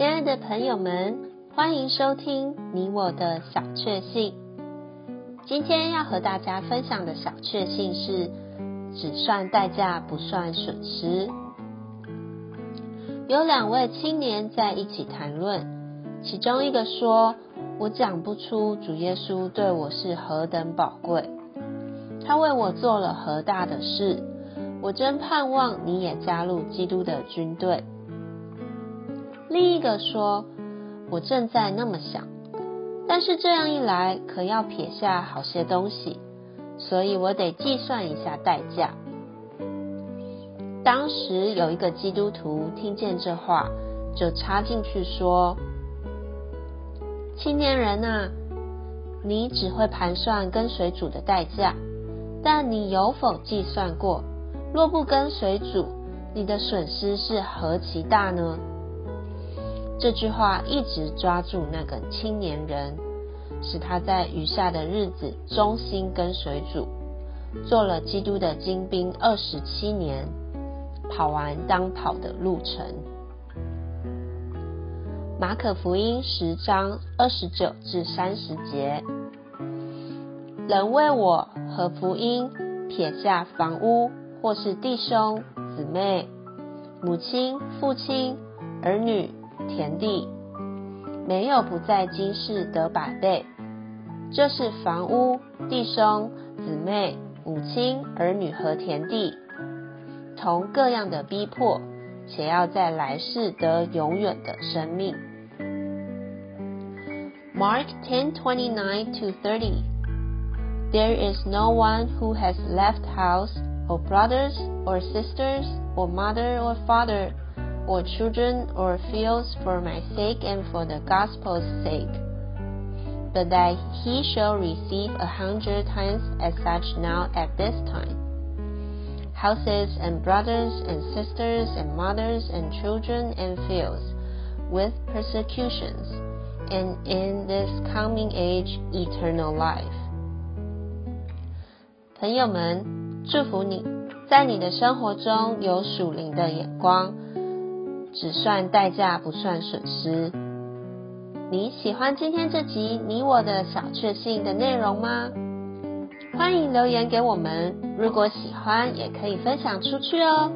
亲爱的朋友们，欢迎收听你我的小确幸。今天要和大家分享的小确幸是：只算代价，不算损失。有两位青年在一起谈论，其中一个说：“我讲不出主耶稣对我是何等宝贵，他为我做了何大的事，我真盼望你也加入基督的军队。”另一个说：“我正在那么想，但是这样一来，可要撇下好些东西，所以我得计算一下代价。”当时有一个基督徒听见这话，就插进去说：“青年人啊，你只会盘算跟随主的代价，但你有否计算过，若不跟随主，你的损失是何其大呢？”这句话一直抓住那个青年人，使他在余下的日子忠心跟随主，做了基督的精兵二十七年，跑完当跑的路程。马可福音十章二十九至三十节，人为我和福音撇下房屋，或是弟兄姊妹、母亲、父亲、儿女。田地没有不在今世得百倍，这是房屋、弟兄、姊妹、母亲、儿女和田地，同各样的逼迫，且要在来世得永远的生命。Mark 10:29 to 30 There is no one who has left house, or brothers, or sisters, or mother, or father. or children or fields for my sake and for the gospel's sake, but that he shall receive a hundred times as such now at this time, houses and brothers and sisters and mothers and children and fields, with persecutions, and in this coming age eternal life. 朋友们，祝福你，在你的生活中有属灵的眼光。 只算代价，不算损失。你喜欢今天这集你我的小确幸的内容吗？欢迎留言给我们，如果喜欢，也可以分享出去哦。